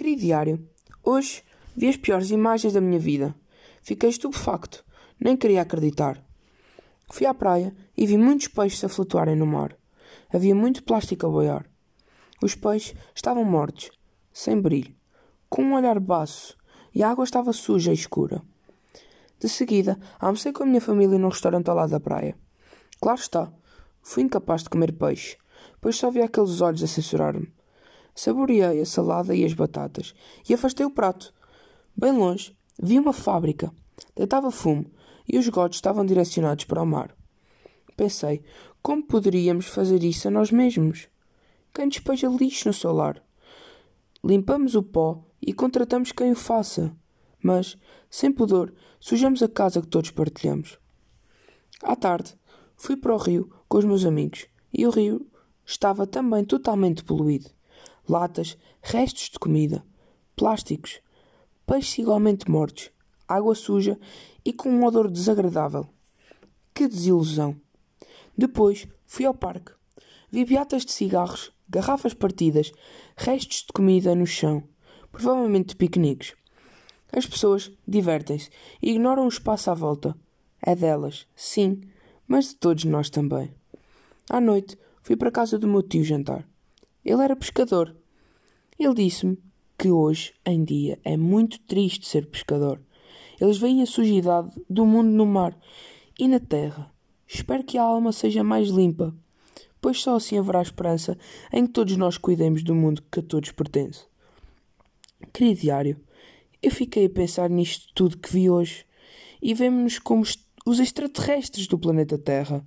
Querido diário, hoje vi as piores imagens da minha vida. Fiquei estupefacto, nem queria acreditar. Fui à praia e vi muitos peixes a flutuarem no mar. Havia muito plástico a boiar. Os peixes estavam mortos, sem brilho, com um olhar baço, e a água estava suja e escura. De seguida, almocei com a minha família num restaurante ao lado da praia. Claro está, fui incapaz de comer peixe, pois só vi aqueles olhos a censurar-me. Saboreei a salada e as batatas e afastei o prato. Bem longe, vi uma fábrica. Deitava fumo e os gotos estavam direcionados para o mar. Pensei, como poderíamos fazer isso a nós mesmos? Quem despeja lixo no solar? Limpamos o pó e contratamos quem o faça. Mas, sem pudor, sujamos a casa que todos partilhamos. À tarde, fui para o rio com os meus amigos e o rio estava também totalmente poluído latas, restos de comida, plásticos, peixes igualmente mortos, água suja e com um odor desagradável. Que desilusão! Depois fui ao parque. Vi beatas de cigarros, garrafas partidas, restos de comida no chão, provavelmente de piqueniques. As pessoas divertem-se e ignoram o espaço à volta. É delas, sim, mas de todos nós também. À noite fui para a casa do meu tio jantar. Ele era pescador ele disse-me que hoje em dia é muito triste ser pescador. Eles veem a sujidade do mundo no mar e na terra. Espero que a alma seja mais limpa, pois só assim haverá esperança em que todos nós cuidemos do mundo que a todos pertence. Querido diário, eu fiquei a pensar nisto tudo que vi hoje e vemos-nos como os extraterrestres do planeta Terra.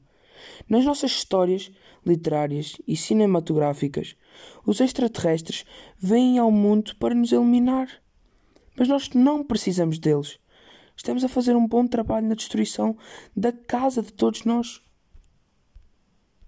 Nas nossas histórias literárias e cinematográficas, os extraterrestres vêm ao mundo para nos eliminar. Mas nós não precisamos deles. Estamos a fazer um bom trabalho na destruição da casa de todos nós.